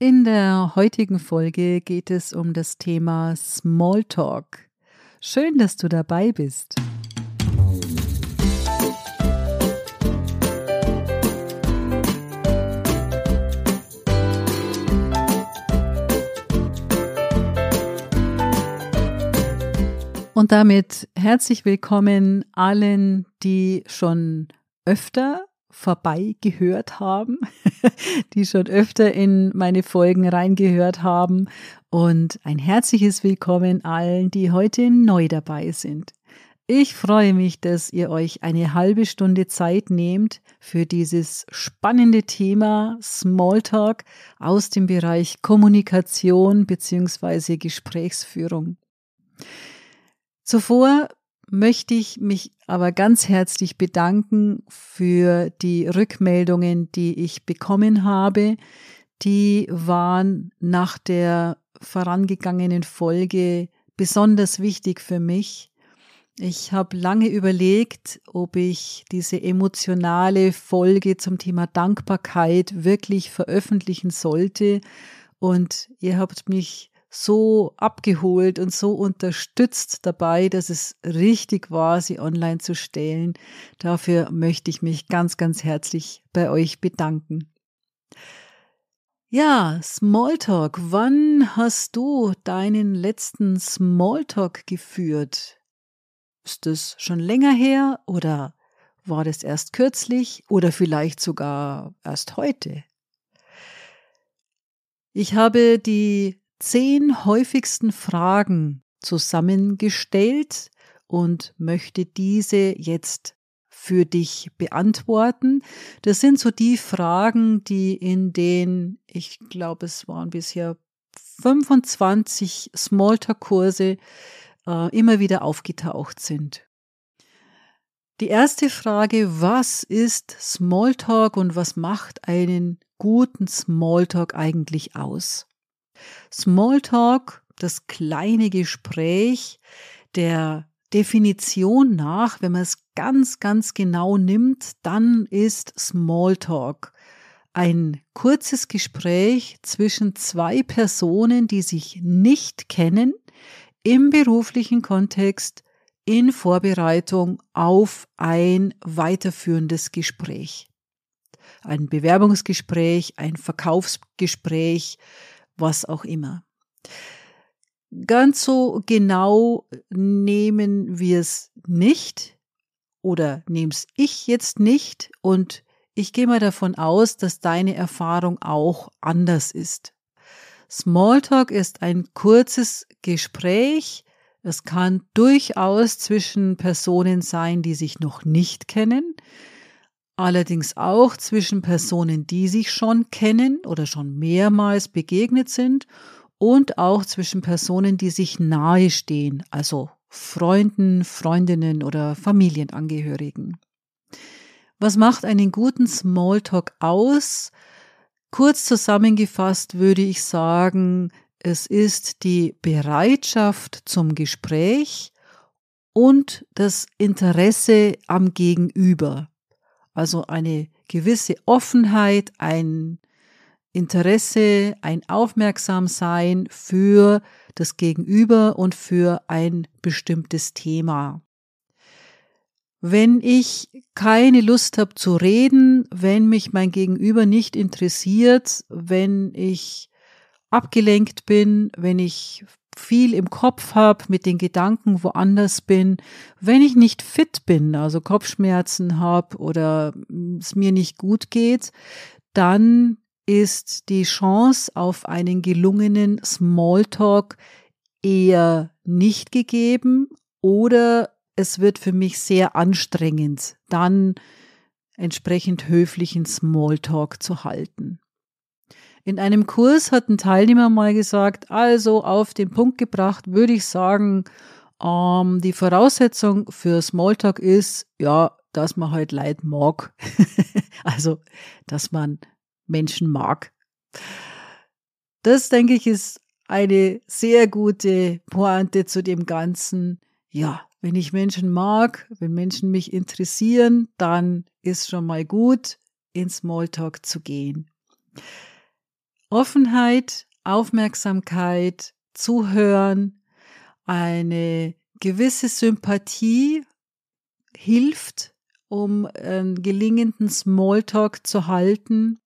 In der heutigen Folge geht es um das Thema Smalltalk. Schön, dass du dabei bist. Und damit herzlich willkommen allen, die schon öfter vorbei gehört haben, die schon öfter in meine Folgen reingehört haben und ein herzliches Willkommen allen, die heute neu dabei sind. Ich freue mich, dass ihr euch eine halbe Stunde Zeit nehmt für dieses spannende Thema Smalltalk aus dem Bereich Kommunikation bzw. Gesprächsführung. Zuvor möchte ich mich aber ganz herzlich bedanken für die Rückmeldungen, die ich bekommen habe. Die waren nach der vorangegangenen Folge besonders wichtig für mich. Ich habe lange überlegt, ob ich diese emotionale Folge zum Thema Dankbarkeit wirklich veröffentlichen sollte. Und ihr habt mich so abgeholt und so unterstützt dabei, dass es richtig war, sie online zu stellen. Dafür möchte ich mich ganz, ganz herzlich bei euch bedanken. Ja, Smalltalk. Wann hast du deinen letzten Smalltalk geführt? Ist es schon länger her oder war das erst kürzlich oder vielleicht sogar erst heute? Ich habe die zehn häufigsten Fragen zusammengestellt und möchte diese jetzt für dich beantworten. Das sind so die Fragen, die in den, ich glaube, es waren bisher 25 Smalltalk-Kurse äh, immer wieder aufgetaucht sind. Die erste Frage, was ist Smalltalk und was macht einen guten Smalltalk eigentlich aus? Smalltalk, das kleine Gespräch, der Definition nach, wenn man es ganz, ganz genau nimmt, dann ist Smalltalk ein kurzes Gespräch zwischen zwei Personen, die sich nicht kennen, im beruflichen Kontext in Vorbereitung auf ein weiterführendes Gespräch. Ein Bewerbungsgespräch, ein Verkaufsgespräch, was auch immer. Ganz so genau nehmen wir es nicht oder nehm's ich jetzt nicht und ich gehe mal davon aus, dass deine Erfahrung auch anders ist. Smalltalk ist ein kurzes Gespräch. Es kann durchaus zwischen Personen sein, die sich noch nicht kennen allerdings auch zwischen Personen, die sich schon kennen oder schon mehrmals begegnet sind und auch zwischen Personen, die sich nahe stehen, also Freunden, Freundinnen oder Familienangehörigen. Was macht einen guten Smalltalk aus? Kurz zusammengefasst würde ich sagen, es ist die Bereitschaft zum Gespräch und das Interesse am Gegenüber. Also eine gewisse Offenheit, ein Interesse, ein Aufmerksamsein für das Gegenüber und für ein bestimmtes Thema. Wenn ich keine Lust habe zu reden, wenn mich mein Gegenüber nicht interessiert, wenn ich abgelenkt bin, wenn ich viel im Kopf habe, mit den Gedanken woanders bin, wenn ich nicht fit bin, also Kopfschmerzen habe oder es mir nicht gut geht, dann ist die Chance auf einen gelungenen Smalltalk eher nicht gegeben oder es wird für mich sehr anstrengend, dann entsprechend höflichen Smalltalk zu halten. In einem Kurs hat ein Teilnehmer mal gesagt, also auf den Punkt gebracht, würde ich sagen, ähm, die Voraussetzung für Smalltalk ist, ja, dass man halt Leid mag. also, dass man Menschen mag. Das, denke ich, ist eine sehr gute Pointe zu dem Ganzen. Ja, wenn ich Menschen mag, wenn Menschen mich interessieren, dann ist schon mal gut, in Smalltalk zu gehen. Offenheit, Aufmerksamkeit, Zuhören, eine gewisse Sympathie hilft, um einen gelingenden Smalltalk zu halten.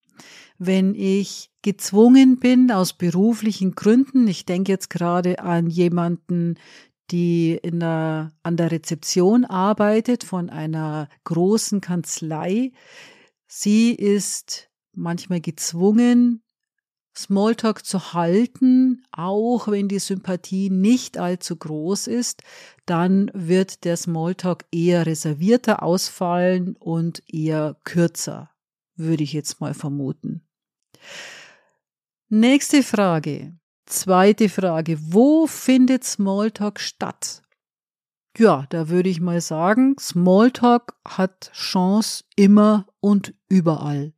Wenn ich gezwungen bin aus beruflichen Gründen, ich denke jetzt gerade an jemanden, die in der, an der Rezeption arbeitet von einer großen Kanzlei. Sie ist manchmal gezwungen, Smalltalk zu halten, auch wenn die Sympathie nicht allzu groß ist, dann wird der Smalltalk eher reservierter ausfallen und eher kürzer, würde ich jetzt mal vermuten. Nächste Frage. Zweite Frage. Wo findet Smalltalk statt? Ja, da würde ich mal sagen, Smalltalk hat Chance immer und überall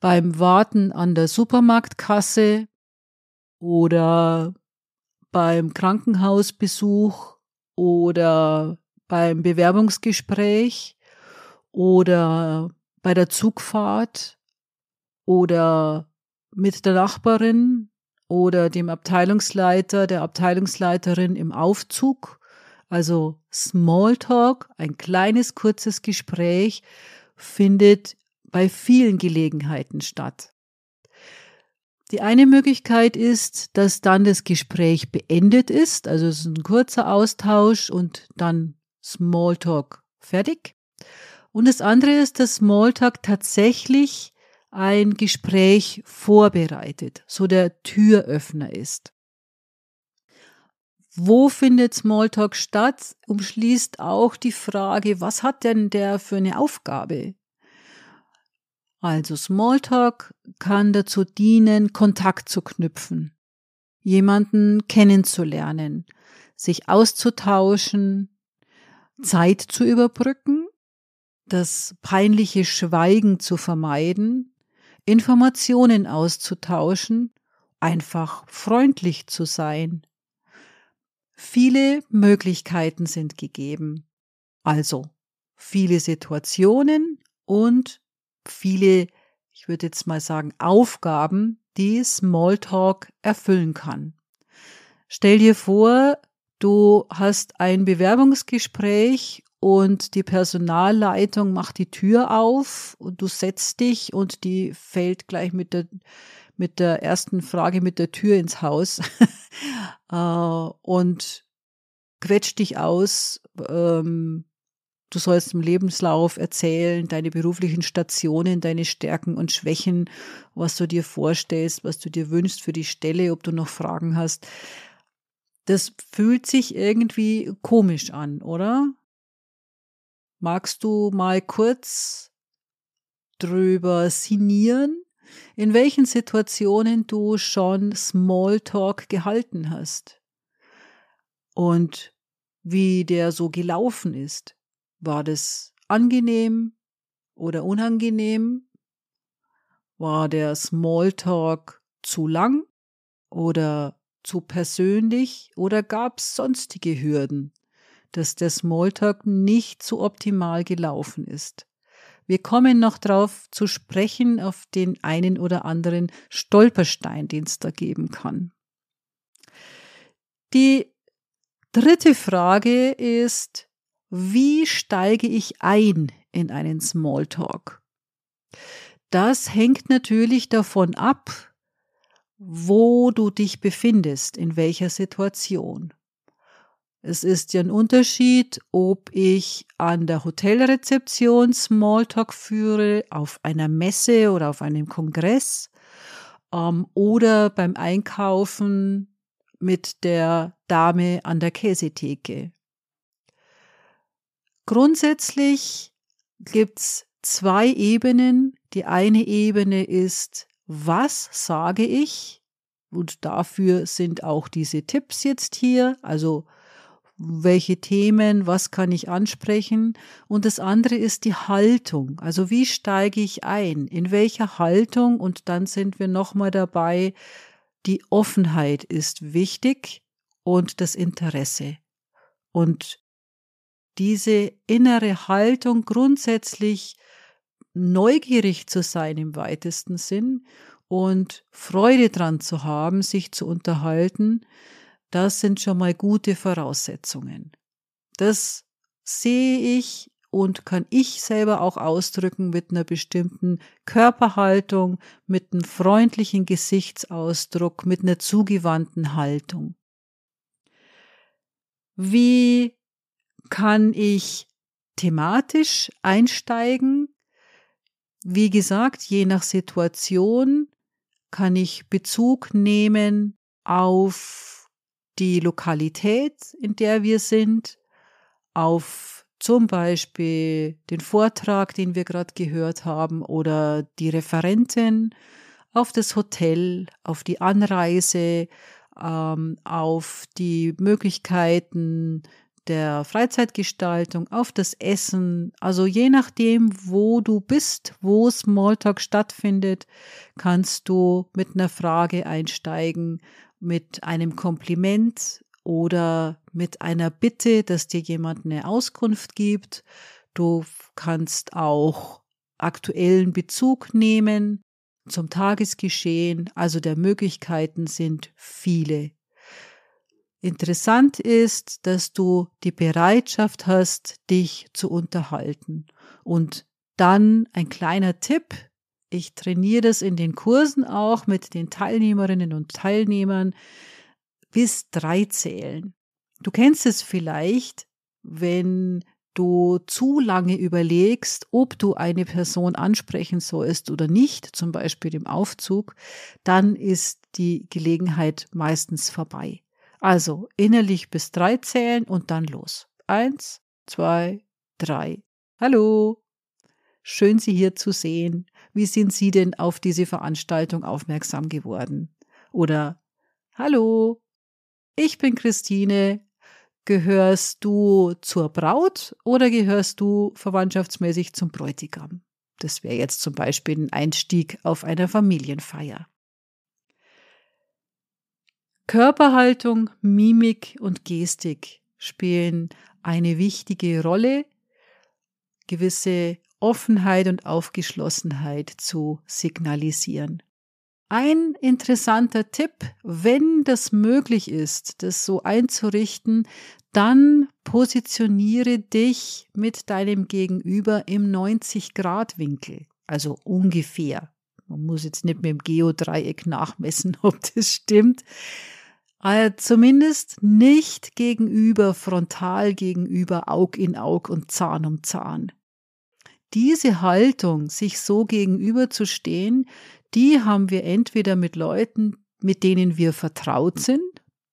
beim Warten an der Supermarktkasse oder beim Krankenhausbesuch oder beim Bewerbungsgespräch oder bei der Zugfahrt oder mit der Nachbarin oder dem Abteilungsleiter, der Abteilungsleiterin im Aufzug. Also Smalltalk, ein kleines kurzes Gespräch, findet bei vielen Gelegenheiten statt. Die eine Möglichkeit ist, dass dann das Gespräch beendet ist, also es ist ein kurzer Austausch und dann Smalltalk fertig. Und das andere ist, dass Smalltalk tatsächlich ein Gespräch vorbereitet, so der Türöffner ist. Wo findet Smalltalk statt? Umschließt auch die Frage, was hat denn der für eine Aufgabe? Also Smalltalk kann dazu dienen, Kontakt zu knüpfen, jemanden kennenzulernen, sich auszutauschen, Zeit zu überbrücken, das peinliche Schweigen zu vermeiden, Informationen auszutauschen, einfach freundlich zu sein. Viele Möglichkeiten sind gegeben, also viele Situationen und viele, ich würde jetzt mal sagen, Aufgaben, die Smalltalk erfüllen kann. Stell dir vor, du hast ein Bewerbungsgespräch und die Personalleitung macht die Tür auf und du setzt dich und die fällt gleich mit der, mit der ersten Frage mit der Tür ins Haus äh, und quetscht dich aus, ähm, Du sollst im Lebenslauf erzählen, deine beruflichen Stationen, deine Stärken und Schwächen, was du dir vorstellst, was du dir wünschst für die Stelle, ob du noch Fragen hast. Das fühlt sich irgendwie komisch an, oder? Magst du mal kurz drüber sinnieren, in welchen Situationen du schon Smalltalk gehalten hast und wie der so gelaufen ist? War das angenehm oder unangenehm? War der Smalltalk zu lang oder zu persönlich oder gab es sonstige Hürden, dass der Smalltalk nicht so optimal gelaufen ist? Wir kommen noch darauf zu sprechen, auf den einen oder anderen Stolperstein, den es da geben kann. Die dritte Frage ist, wie steige ich ein in einen Smalltalk? Das hängt natürlich davon ab, wo du dich befindest, in welcher Situation. Es ist ja ein Unterschied, ob ich an der Hotelrezeption Smalltalk führe, auf einer Messe oder auf einem Kongress ähm, oder beim Einkaufen mit der Dame an der Käsetheke. Grundsätzlich gibt's zwei Ebenen. Die eine Ebene ist, was sage ich? Und dafür sind auch diese Tipps jetzt hier. Also welche Themen, was kann ich ansprechen? Und das andere ist die Haltung. Also wie steige ich ein? In welcher Haltung? Und dann sind wir nochmal dabei. Die Offenheit ist wichtig und das Interesse. Und diese innere Haltung grundsätzlich neugierig zu sein im weitesten Sinn und Freude dran zu haben, sich zu unterhalten, das sind schon mal gute Voraussetzungen. Das sehe ich und kann ich selber auch ausdrücken mit einer bestimmten Körperhaltung, mit einem freundlichen Gesichtsausdruck, mit einer zugewandten Haltung. Wie kann ich thematisch einsteigen? Wie gesagt, je nach Situation kann ich Bezug nehmen auf die Lokalität, in der wir sind, auf zum Beispiel den Vortrag, den wir gerade gehört haben, oder die Referentin, auf das Hotel, auf die Anreise, ähm, auf die Möglichkeiten der Freizeitgestaltung, auf das Essen. Also je nachdem, wo du bist, wo Smalltalk stattfindet, kannst du mit einer Frage einsteigen, mit einem Kompliment oder mit einer Bitte, dass dir jemand eine Auskunft gibt. Du kannst auch aktuellen Bezug nehmen zum Tagesgeschehen. Also der Möglichkeiten sind viele. Interessant ist, dass du die Bereitschaft hast, dich zu unterhalten. Und dann ein kleiner Tipp. Ich trainiere das in den Kursen auch mit den Teilnehmerinnen und Teilnehmern bis drei zählen. Du kennst es vielleicht, wenn du zu lange überlegst, ob du eine Person ansprechen sollst oder nicht, zum Beispiel im Aufzug, dann ist die Gelegenheit meistens vorbei. Also innerlich bis drei zählen und dann los. Eins, zwei, drei. Hallo. Schön, Sie hier zu sehen. Wie sind Sie denn auf diese Veranstaltung aufmerksam geworden? Oder Hallo, ich bin Christine. Gehörst du zur Braut oder gehörst du verwandtschaftsmäßig zum Bräutigam? Das wäre jetzt zum Beispiel ein Einstieg auf einer Familienfeier. Körperhaltung, Mimik und Gestik spielen eine wichtige Rolle, gewisse Offenheit und Aufgeschlossenheit zu signalisieren. Ein interessanter Tipp, wenn das möglich ist, das so einzurichten, dann positioniere dich mit deinem Gegenüber im 90-Grad-Winkel, also ungefähr. Man muss jetzt nicht mit dem Geodreieck nachmessen, ob das stimmt. Aber zumindest nicht gegenüber, frontal gegenüber, Aug in Aug und Zahn um Zahn. Diese Haltung, sich so gegenüberzustehen, die haben wir entweder mit Leuten, mit denen wir vertraut sind,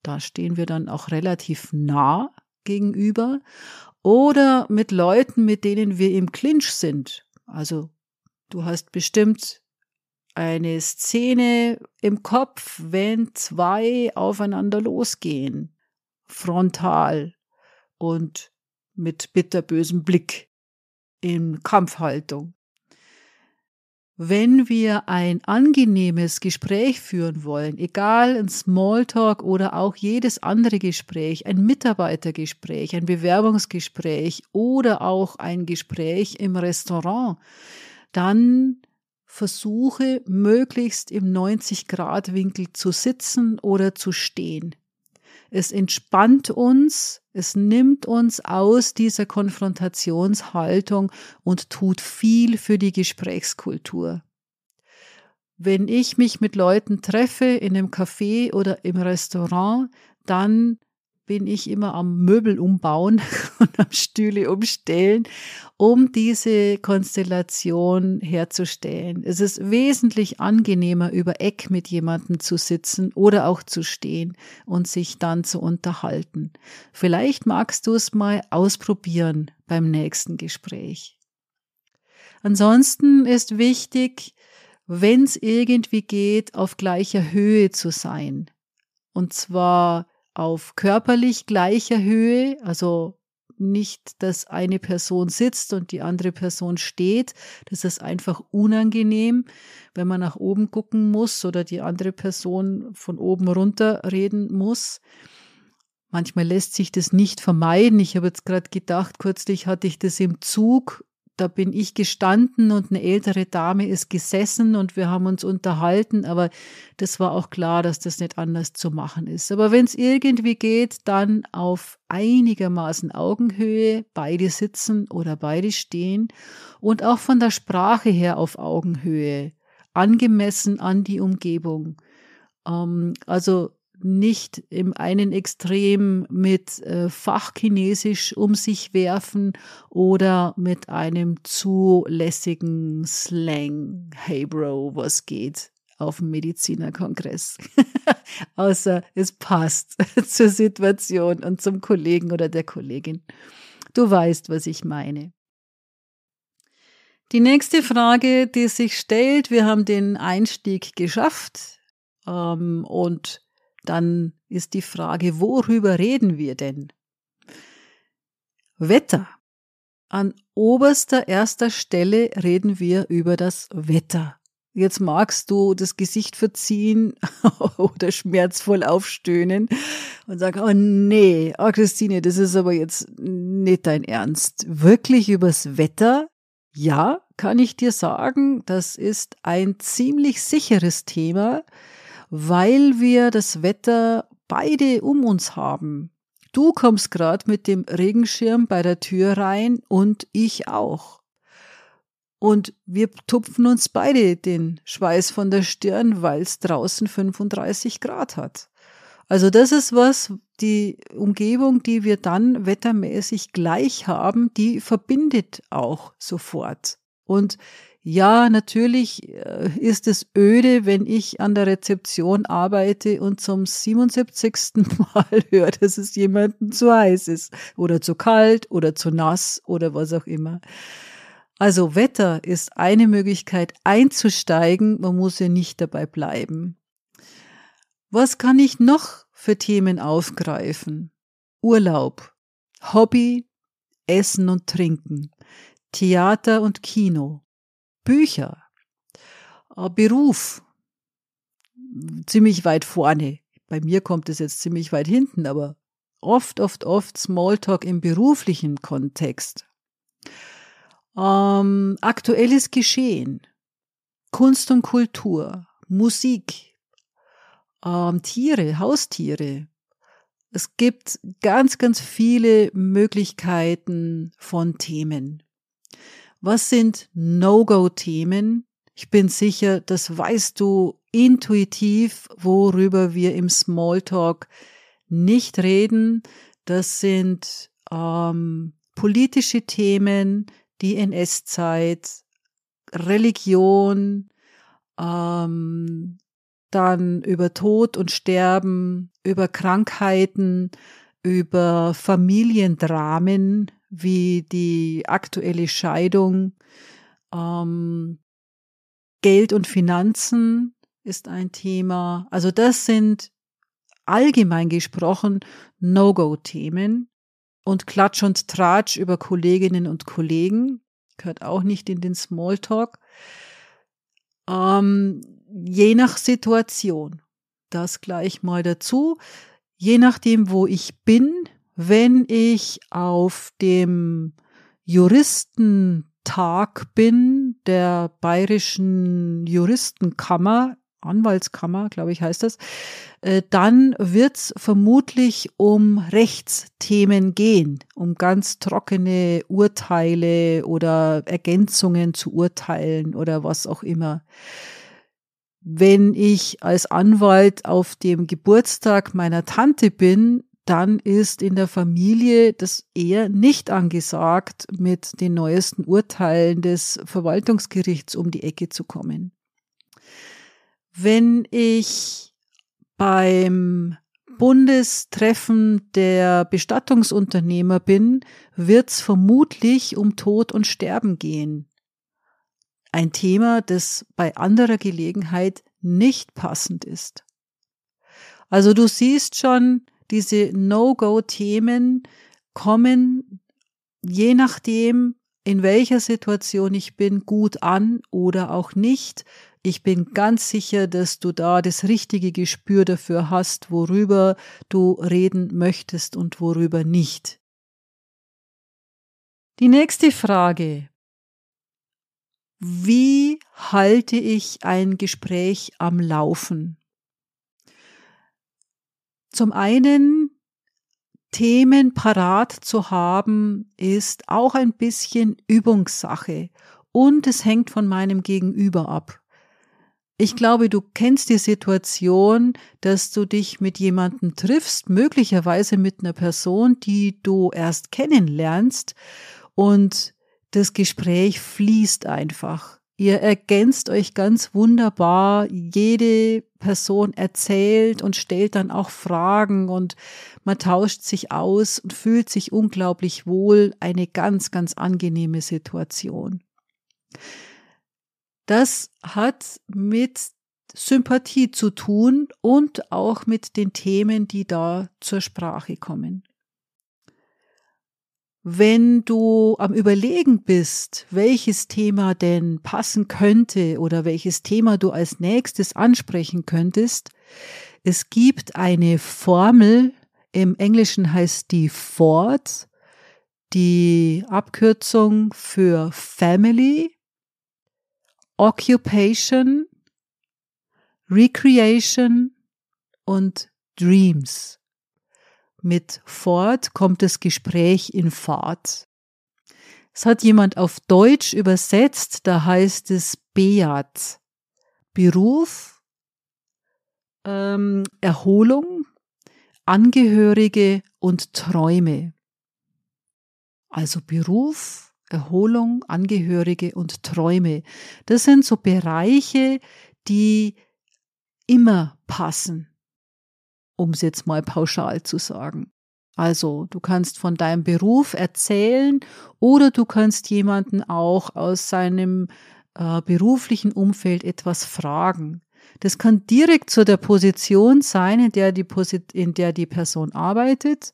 da stehen wir dann auch relativ nah gegenüber, oder mit Leuten, mit denen wir im Clinch sind. Also du hast bestimmt eine Szene im Kopf, wenn zwei aufeinander losgehen, frontal und mit bitterbösem Blick in Kampfhaltung. Wenn wir ein angenehmes Gespräch führen wollen, egal ein Smalltalk oder auch jedes andere Gespräch, ein Mitarbeitergespräch, ein Bewerbungsgespräch oder auch ein Gespräch im Restaurant, dann versuche möglichst im 90-Grad-Winkel zu sitzen oder zu stehen. Es entspannt uns, es nimmt uns aus dieser Konfrontationshaltung und tut viel für die Gesprächskultur. Wenn ich mich mit Leuten treffe in einem Café oder im Restaurant, dann bin ich immer am Möbel umbauen und am Stühle umstellen, um diese Konstellation herzustellen. Es ist wesentlich angenehmer, über Eck mit jemandem zu sitzen oder auch zu stehen und sich dann zu unterhalten. Vielleicht magst du es mal ausprobieren beim nächsten Gespräch. Ansonsten ist wichtig, wenn es irgendwie geht, auf gleicher Höhe zu sein. Und zwar auf körperlich gleicher Höhe, also nicht, dass eine Person sitzt und die andere Person steht. Das ist einfach unangenehm, wenn man nach oben gucken muss oder die andere Person von oben runter reden muss. Manchmal lässt sich das nicht vermeiden. Ich habe jetzt gerade gedacht, kürzlich hatte ich das im Zug. Da bin ich gestanden und eine ältere Dame ist gesessen und wir haben uns unterhalten, aber das war auch klar, dass das nicht anders zu machen ist. Aber wenn es irgendwie geht, dann auf einigermaßen Augenhöhe, beide sitzen oder beide stehen und auch von der Sprache her auf Augenhöhe, angemessen an die Umgebung. Ähm, also nicht im einen Extrem mit äh, Fachchinesisch um sich werfen oder mit einem zulässigen Slang. Hey Bro, was geht? auf dem Medizinerkongress. Außer es passt zur Situation und zum Kollegen oder der Kollegin. Du weißt, was ich meine. Die nächste Frage, die sich stellt, wir haben den Einstieg geschafft ähm, und dann ist die Frage, worüber reden wir denn? Wetter. An oberster erster Stelle reden wir über das Wetter. Jetzt magst du das Gesicht verziehen oder schmerzvoll aufstöhnen und sagen, oh nee, oh Christine, das ist aber jetzt nicht dein Ernst. Wirklich übers Wetter? Ja, kann ich dir sagen, das ist ein ziemlich sicheres Thema, weil wir das Wetter beide um uns haben. Du kommst gerade mit dem Regenschirm bei der Tür rein und ich auch. Und wir tupfen uns beide den Schweiß von der Stirn, weil es draußen 35 Grad hat. Also das ist was, die Umgebung, die wir dann wettermäßig gleich haben, die verbindet auch sofort. Und ja, natürlich äh, ist es öde, wenn ich an der Rezeption arbeite und zum 77. Mal höre, dass es jemandem zu heiß ist oder zu kalt oder zu nass oder was auch immer. Also Wetter ist eine Möglichkeit einzusteigen, man muss ja nicht dabei bleiben. Was kann ich noch für Themen aufgreifen? Urlaub, Hobby, Essen und Trinken, Theater und Kino, Bücher, äh, Beruf, ziemlich weit vorne. Bei mir kommt es jetzt ziemlich weit hinten, aber oft, oft, oft Smalltalk im beruflichen Kontext. Ähm, aktuelles Geschehen, Kunst und Kultur, Musik, ähm, Tiere, Haustiere. Es gibt ganz, ganz viele Möglichkeiten von Themen. Was sind No-Go-Themen? Ich bin sicher, das weißt du intuitiv, worüber wir im Smalltalk nicht reden. Das sind ähm, politische Themen, die NS-Zeit, Religion, ähm, dann über Tod und Sterben, über Krankheiten, über Familiendramen, wie die aktuelle Scheidung. Ähm, Geld und Finanzen ist ein Thema. Also das sind allgemein gesprochen No-Go-Themen. Und Klatsch und Tratsch über Kolleginnen und Kollegen gehört auch nicht in den Smalltalk. Ähm, je nach Situation, das gleich mal dazu. Je nachdem, wo ich bin, wenn ich auf dem Juristentag bin, der Bayerischen Juristenkammer, Anwaltskammer, glaube ich, heißt das, äh, dann wird es vermutlich um Rechtsthemen gehen, um ganz trockene Urteile oder Ergänzungen zu Urteilen oder was auch immer. Wenn ich als Anwalt auf dem Geburtstag meiner Tante bin, dann ist in der Familie das eher nicht angesagt, mit den neuesten Urteilen des Verwaltungsgerichts um die Ecke zu kommen. Wenn ich beim Bundestreffen der Bestattungsunternehmer bin, wird es vermutlich um Tod und Sterben gehen. Ein Thema, das bei anderer Gelegenheit nicht passend ist. Also du siehst schon, diese No-Go-Themen kommen je nachdem, in welcher Situation ich bin, gut an oder auch nicht. Ich bin ganz sicher, dass du da das richtige Gespür dafür hast, worüber du reden möchtest und worüber nicht. Die nächste Frage. wie halte ich ein Gespräch am Laufen? Zum einen Themen parat zu haben, ist auch ein bisschen Übungssache und es hängt von meinem Gegenüber ab. Ich glaube, du kennst die Situation, dass du dich mit jemandem triffst, möglicherweise mit einer Person, die du erst kennenlernst und das Gespräch fließt einfach. Ihr ergänzt euch ganz wunderbar. Jede Person erzählt und stellt dann auch Fragen und man tauscht sich aus und fühlt sich unglaublich wohl. Eine ganz, ganz angenehme Situation. Das hat mit Sympathie zu tun und auch mit den Themen, die da zur Sprache kommen. Wenn du am Überlegen bist, welches Thema denn passen könnte oder welches Thema du als nächstes ansprechen könntest, es gibt eine Formel, im Englischen heißt die FORD, die Abkürzung für Family, Occupation, Recreation und Dreams. Mit Fort kommt das Gespräch in Fahrt. Es hat jemand auf Deutsch übersetzt, da heißt es Beat. Beruf, ähm, Erholung, Angehörige und Träume. Also Beruf, Erholung, Angehörige und Träume. Das sind so Bereiche, die immer passen um es jetzt mal pauschal zu sagen. Also du kannst von deinem Beruf erzählen oder du kannst jemanden auch aus seinem äh, beruflichen Umfeld etwas fragen. Das kann direkt zu der Position sein, in der die, in der die Person arbeitet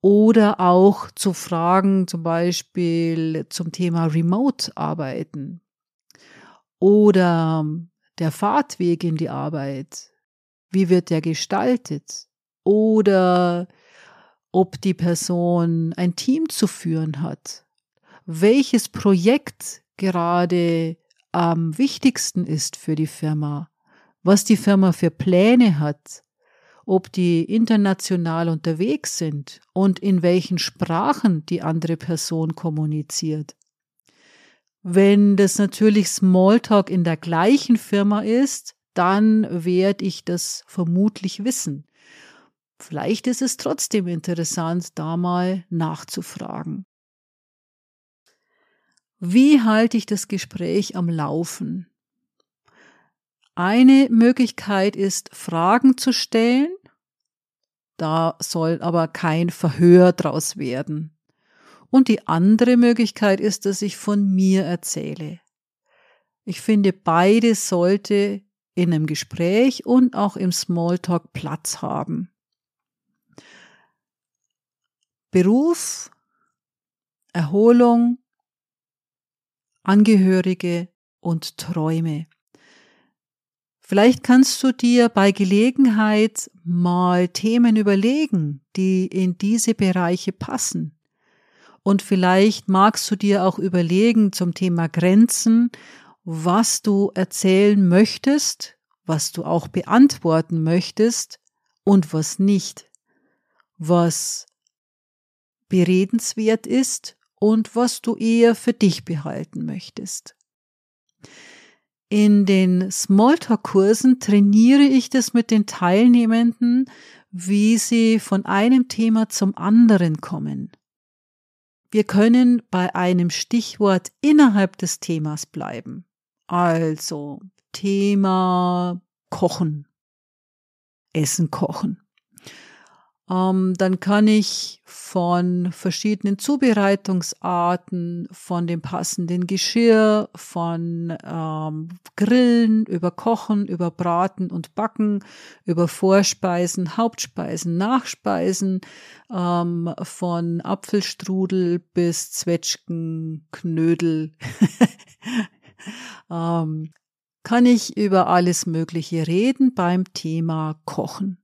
oder auch zu Fragen zum Beispiel zum Thema Remote-Arbeiten oder der Fahrtweg in die Arbeit wie wird der gestaltet? Oder ob die Person ein Team zu führen hat. Welches Projekt gerade am wichtigsten ist für die Firma. Was die Firma für Pläne hat. Ob die international unterwegs sind und in welchen Sprachen die andere Person kommuniziert. Wenn das natürlich Smalltalk in der gleichen Firma ist, dann werde ich das vermutlich wissen. Vielleicht ist es trotzdem interessant, da mal nachzufragen. Wie halte ich das Gespräch am Laufen? Eine Möglichkeit ist, Fragen zu stellen. Da soll aber kein Verhör draus werden. Und die andere Möglichkeit ist, dass ich von mir erzähle. Ich finde, beide sollte in einem Gespräch und auch im Smalltalk Platz haben. Beruf, Erholung, Angehörige und Träume. Vielleicht kannst du dir bei Gelegenheit mal Themen überlegen, die in diese Bereiche passen. Und vielleicht magst du dir auch überlegen zum Thema Grenzen, was du erzählen möchtest, was du auch beantworten möchtest und was nicht, was beredenswert ist und was du eher für dich behalten möchtest. In den Smalltalk-Kursen trainiere ich das mit den Teilnehmenden, wie sie von einem Thema zum anderen kommen. Wir können bei einem Stichwort innerhalb des Themas bleiben. Also Thema Kochen, Essen kochen. Ähm, dann kann ich von verschiedenen Zubereitungsarten, von dem passenden Geschirr, von ähm, Grillen, über Kochen, über Braten und Backen, über Vorspeisen, Hauptspeisen, Nachspeisen, ähm, von Apfelstrudel bis Zwetschgen, Knödel, ähm, kann ich über alles Mögliche reden beim Thema Kochen.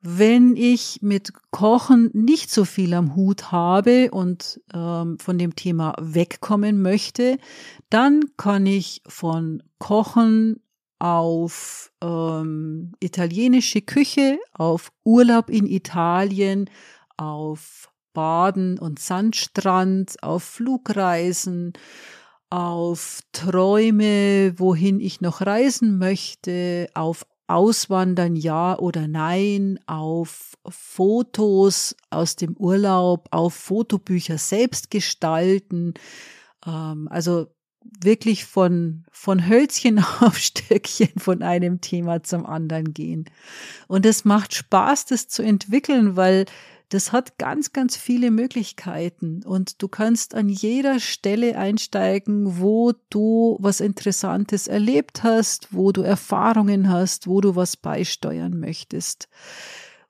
Wenn ich mit Kochen nicht so viel am Hut habe und ähm, von dem Thema wegkommen möchte, dann kann ich von Kochen auf ähm, italienische Küche, auf Urlaub in Italien, auf Baden und Sandstrand, auf Flugreisen, auf Träume, wohin ich noch reisen möchte, auf Auswandern ja oder nein, auf Fotos aus dem Urlaub, auf Fotobücher selbst gestalten. Ähm, also wirklich von, von Hölzchen auf Stöckchen von einem Thema zum anderen gehen. Und es macht Spaß, das zu entwickeln, weil das hat ganz, ganz viele Möglichkeiten und du kannst an jeder Stelle einsteigen, wo du was Interessantes erlebt hast, wo du Erfahrungen hast, wo du was beisteuern möchtest.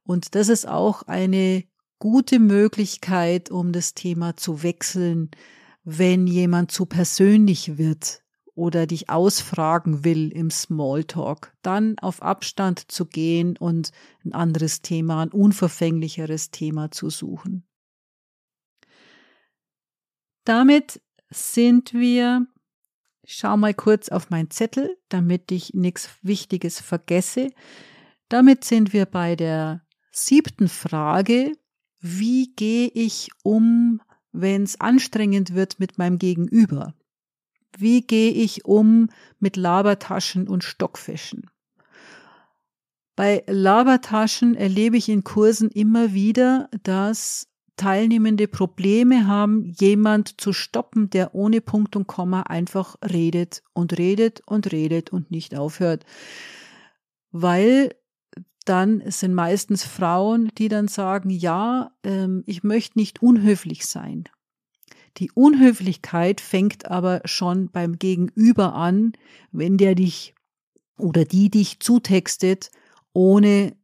Und das ist auch eine gute Möglichkeit, um das Thema zu wechseln, wenn jemand zu persönlich wird oder dich ausfragen will im Smalltalk, dann auf Abstand zu gehen und ein anderes Thema, ein unverfänglicheres Thema zu suchen. Damit sind wir, schau mal kurz auf mein Zettel, damit ich nichts Wichtiges vergesse. Damit sind wir bei der siebten Frage, wie gehe ich um, wenn es anstrengend wird mit meinem Gegenüber? Wie gehe ich um mit Labertaschen und Stockfischen? Bei Labertaschen erlebe ich in Kursen immer wieder, dass Teilnehmende Probleme haben, jemand zu stoppen, der ohne Punkt und Komma einfach redet und redet und redet und nicht aufhört. Weil dann sind meistens Frauen, die dann sagen, ja, ähm, ich möchte nicht unhöflich sein. Die Unhöflichkeit fängt aber schon beim Gegenüber an, wenn der dich oder die dich zutextet, ohne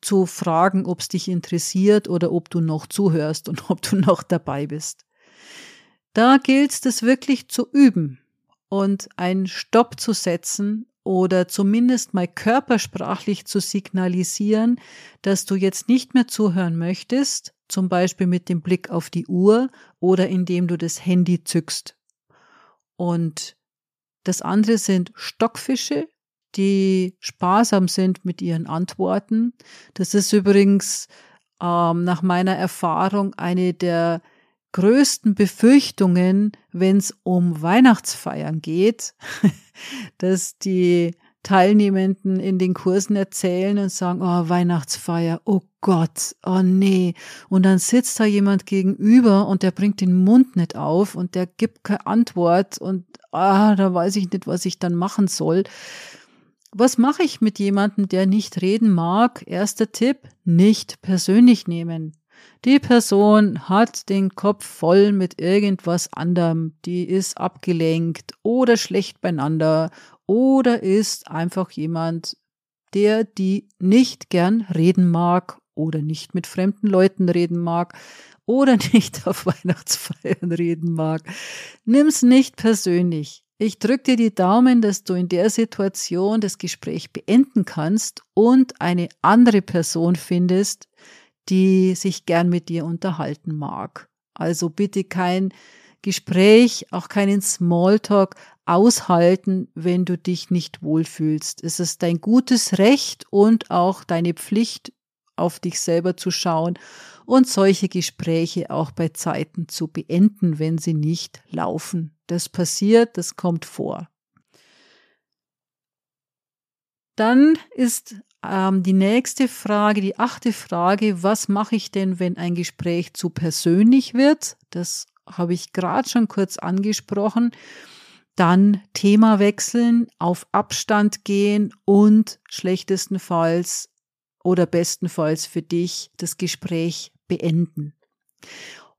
zu fragen, ob es dich interessiert oder ob du noch zuhörst und ob du noch dabei bist. Da gilt es, das wirklich zu üben und einen Stopp zu setzen oder zumindest mal körpersprachlich zu signalisieren, dass du jetzt nicht mehr zuhören möchtest, zum Beispiel mit dem Blick auf die Uhr oder indem du das Handy zückst. Und das andere sind Stockfische, die sparsam sind mit ihren Antworten. Das ist übrigens ähm, nach meiner Erfahrung eine der größten Befürchtungen, wenn es um Weihnachtsfeiern geht, dass die Teilnehmenden in den Kursen erzählen und sagen, oh, Weihnachtsfeier, oh Gott, oh nee. Und dann sitzt da jemand gegenüber und der bringt den Mund nicht auf und der gibt keine Antwort und ah, da weiß ich nicht, was ich dann machen soll. Was mache ich mit jemandem, der nicht reden mag? Erster Tipp, nicht persönlich nehmen. Die Person hat den Kopf voll mit irgendwas anderem, die ist abgelenkt oder schlecht beieinander oder ist einfach jemand, der die nicht gern reden mag oder nicht mit fremden Leuten reden mag oder nicht auf Weihnachtsfeiern reden mag. Nimm's nicht persönlich. Ich drücke dir die Daumen, dass du in der Situation das Gespräch beenden kannst und eine andere Person findest, die sich gern mit dir unterhalten mag. Also bitte kein Gespräch, auch keinen Smalltalk aushalten, wenn du dich nicht wohlfühlst. Es ist dein gutes Recht und auch deine Pflicht, auf dich selber zu schauen und solche Gespräche auch bei Zeiten zu beenden, wenn sie nicht laufen. Das passiert, das kommt vor. Dann ist ähm, die nächste Frage, die achte Frage, was mache ich denn, wenn ein Gespräch zu persönlich wird? Das habe ich gerade schon kurz angesprochen. Dann Thema wechseln, auf Abstand gehen und schlechtestenfalls oder bestenfalls für dich das Gespräch beenden.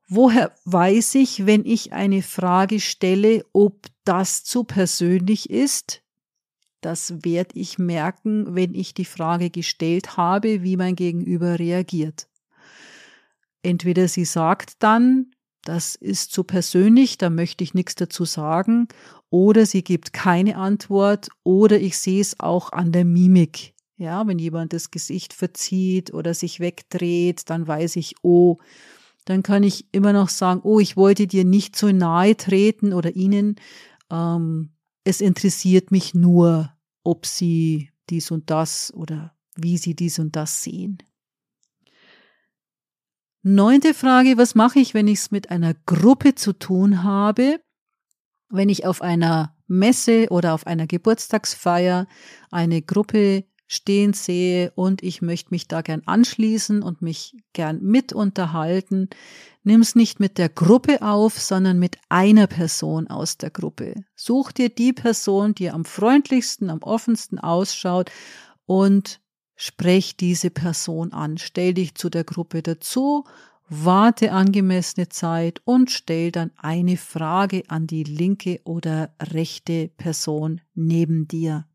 Woher weiß ich, wenn ich eine Frage stelle, ob das zu persönlich ist? Das werde ich merken, wenn ich die Frage gestellt habe, wie mein Gegenüber reagiert. Entweder sie sagt dann, das ist zu persönlich, da möchte ich nichts dazu sagen, oder sie gibt keine Antwort, oder ich sehe es auch an der Mimik, Ja, wenn jemand das Gesicht verzieht oder sich wegdreht, dann weiß ich, oh, dann kann ich immer noch sagen, oh, ich wollte dir nicht so nahe treten oder ihnen. Ähm, es interessiert mich nur, ob sie dies und das oder wie sie dies und das sehen. Neunte Frage, was mache ich, wenn ich es mit einer Gruppe zu tun habe? Wenn ich auf einer Messe oder auf einer Geburtstagsfeier eine Gruppe stehen sehe und ich möchte mich da gern anschließen und mich gern mit unterhalten, nimm's nicht mit der Gruppe auf, sondern mit einer Person aus der Gruppe. Such dir die Person, die am freundlichsten, am offensten ausschaut und sprech diese Person an. Stell dich zu der Gruppe dazu, warte angemessene Zeit und stell dann eine Frage an die linke oder rechte Person neben dir.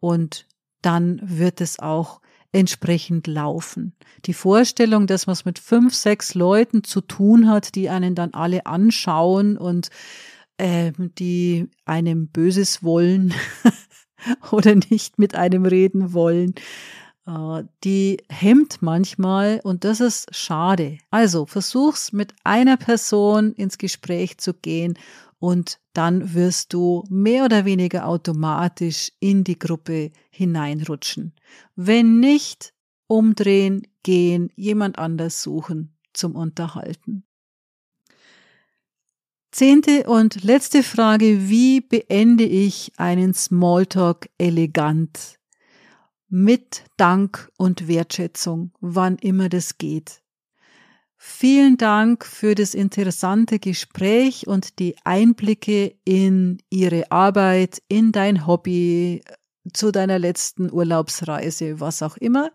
Und dann wird es auch entsprechend laufen. Die Vorstellung, dass man es mit fünf, sechs Leuten zu tun hat, die einen dann alle anschauen und äh, die einem Böses wollen oder nicht mit einem reden wollen, äh, die hemmt manchmal und das ist schade. Also versuch's mit einer Person ins Gespräch zu gehen und dann wirst du mehr oder weniger automatisch in die Gruppe hineinrutschen. Wenn nicht, umdrehen, gehen, jemand anders suchen zum Unterhalten. Zehnte und letzte Frage, wie beende ich einen Smalltalk elegant? Mit Dank und Wertschätzung, wann immer das geht. Vielen Dank für das interessante Gespräch und die Einblicke in Ihre Arbeit, in dein Hobby, zu deiner letzten Urlaubsreise, was auch immer.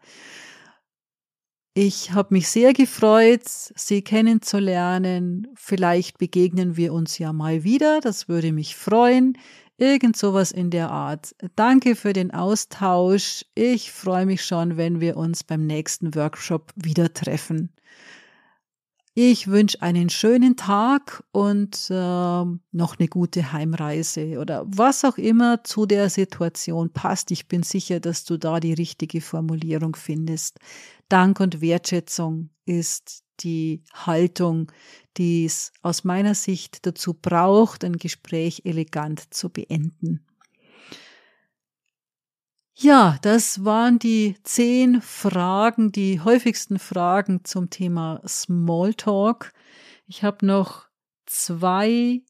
Ich habe mich sehr gefreut, Sie kennenzulernen. Vielleicht begegnen wir uns ja mal wieder. Das würde mich freuen. Irgend sowas in der Art. Danke für den Austausch. Ich freue mich schon, wenn wir uns beim nächsten Workshop wieder treffen. Ich wünsche einen schönen Tag und äh, noch eine gute Heimreise oder was auch immer zu der Situation passt. Ich bin sicher, dass du da die richtige Formulierung findest. Dank und Wertschätzung ist die Haltung, die es aus meiner Sicht dazu braucht, ein Gespräch elegant zu beenden. Ja, das waren die zehn Fragen, die häufigsten Fragen zum Thema Smalltalk. Ich habe noch zwei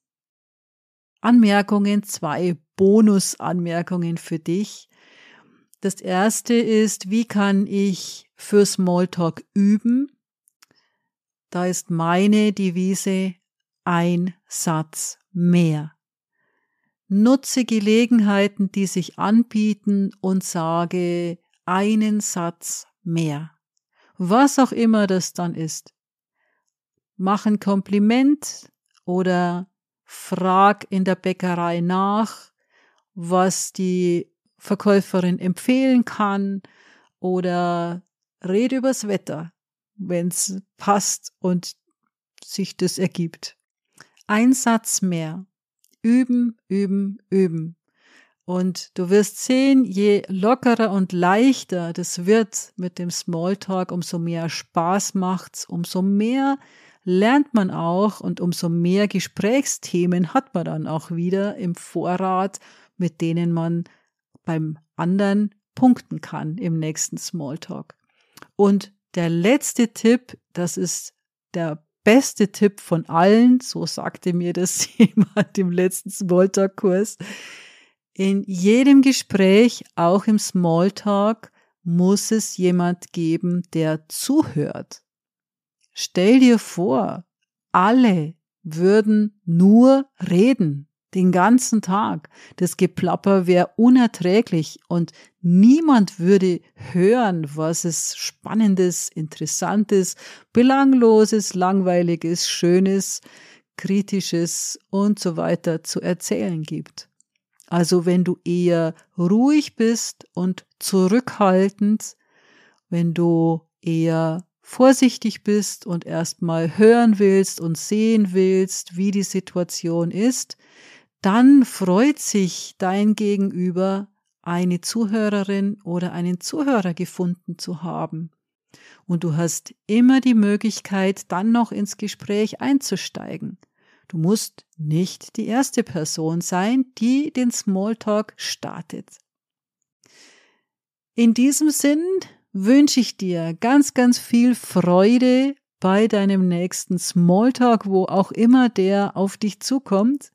Anmerkungen, zwei Bonusanmerkungen für dich. Das erste ist, wie kann ich für Smalltalk üben? Da ist meine Devise ein Satz mehr nutze Gelegenheiten, die sich anbieten und sage einen Satz mehr. Was auch immer das dann ist. Mach ein Kompliment oder frag in der Bäckerei nach, was die Verkäuferin empfehlen kann oder rede übers Wetter, wenn's passt und sich das ergibt. Ein Satz mehr üben, üben, üben. Und du wirst sehen, je lockerer und leichter das wird mit dem Smalltalk, umso mehr Spaß macht's, umso mehr lernt man auch und umso mehr Gesprächsthemen hat man dann auch wieder im Vorrat, mit denen man beim anderen punkten kann im nächsten Smalltalk. Und der letzte Tipp, das ist der beste Tipp von allen, so sagte mir das jemand im letzten Smalltalk-Kurs. In jedem Gespräch, auch im Smalltalk, muss es jemand geben, der zuhört. Stell dir vor, alle würden nur reden den ganzen Tag. Das Geplapper wäre unerträglich und niemand würde hören, was es Spannendes, Interessantes, Belangloses, Langweiliges, Schönes, Kritisches und so weiter zu erzählen gibt. Also wenn du eher ruhig bist und zurückhaltend, wenn du eher vorsichtig bist und erstmal hören willst und sehen willst, wie die Situation ist, dann freut sich dein Gegenüber eine Zuhörerin oder einen Zuhörer gefunden zu haben. Und du hast immer die Möglichkeit, dann noch ins Gespräch einzusteigen. Du musst nicht die erste Person sein, die den Smalltalk startet. In diesem Sinn wünsche ich dir ganz, ganz viel Freude bei deinem nächsten Smalltalk, wo auch immer der auf dich zukommt.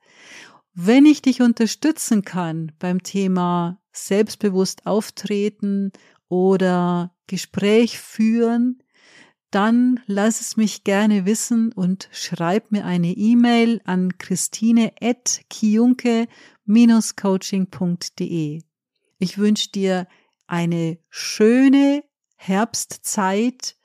Wenn ich dich unterstützen kann beim Thema selbstbewusst auftreten oder Gespräch führen, dann lass es mich gerne wissen und schreib mir eine E-Mail an christine.kiunke-coaching.de. Ich wünsche dir eine schöne Herbstzeit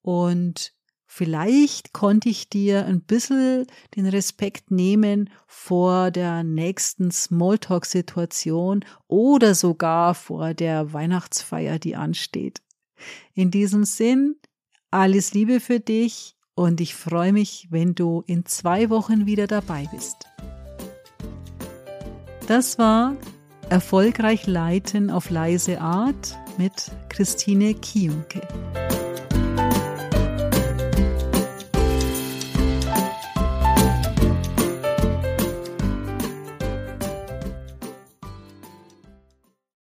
und vielleicht konnte ich dir ein bisschen den Respekt nehmen vor der nächsten Smalltalk-Situation oder sogar vor der Weihnachtsfeier, die ansteht. In diesem Sinn, alles Liebe für dich und ich freue mich, wenn du in zwei Wochen wieder dabei bist. Das war Erfolgreich Leiten auf leise Art mit Christine Kiunke.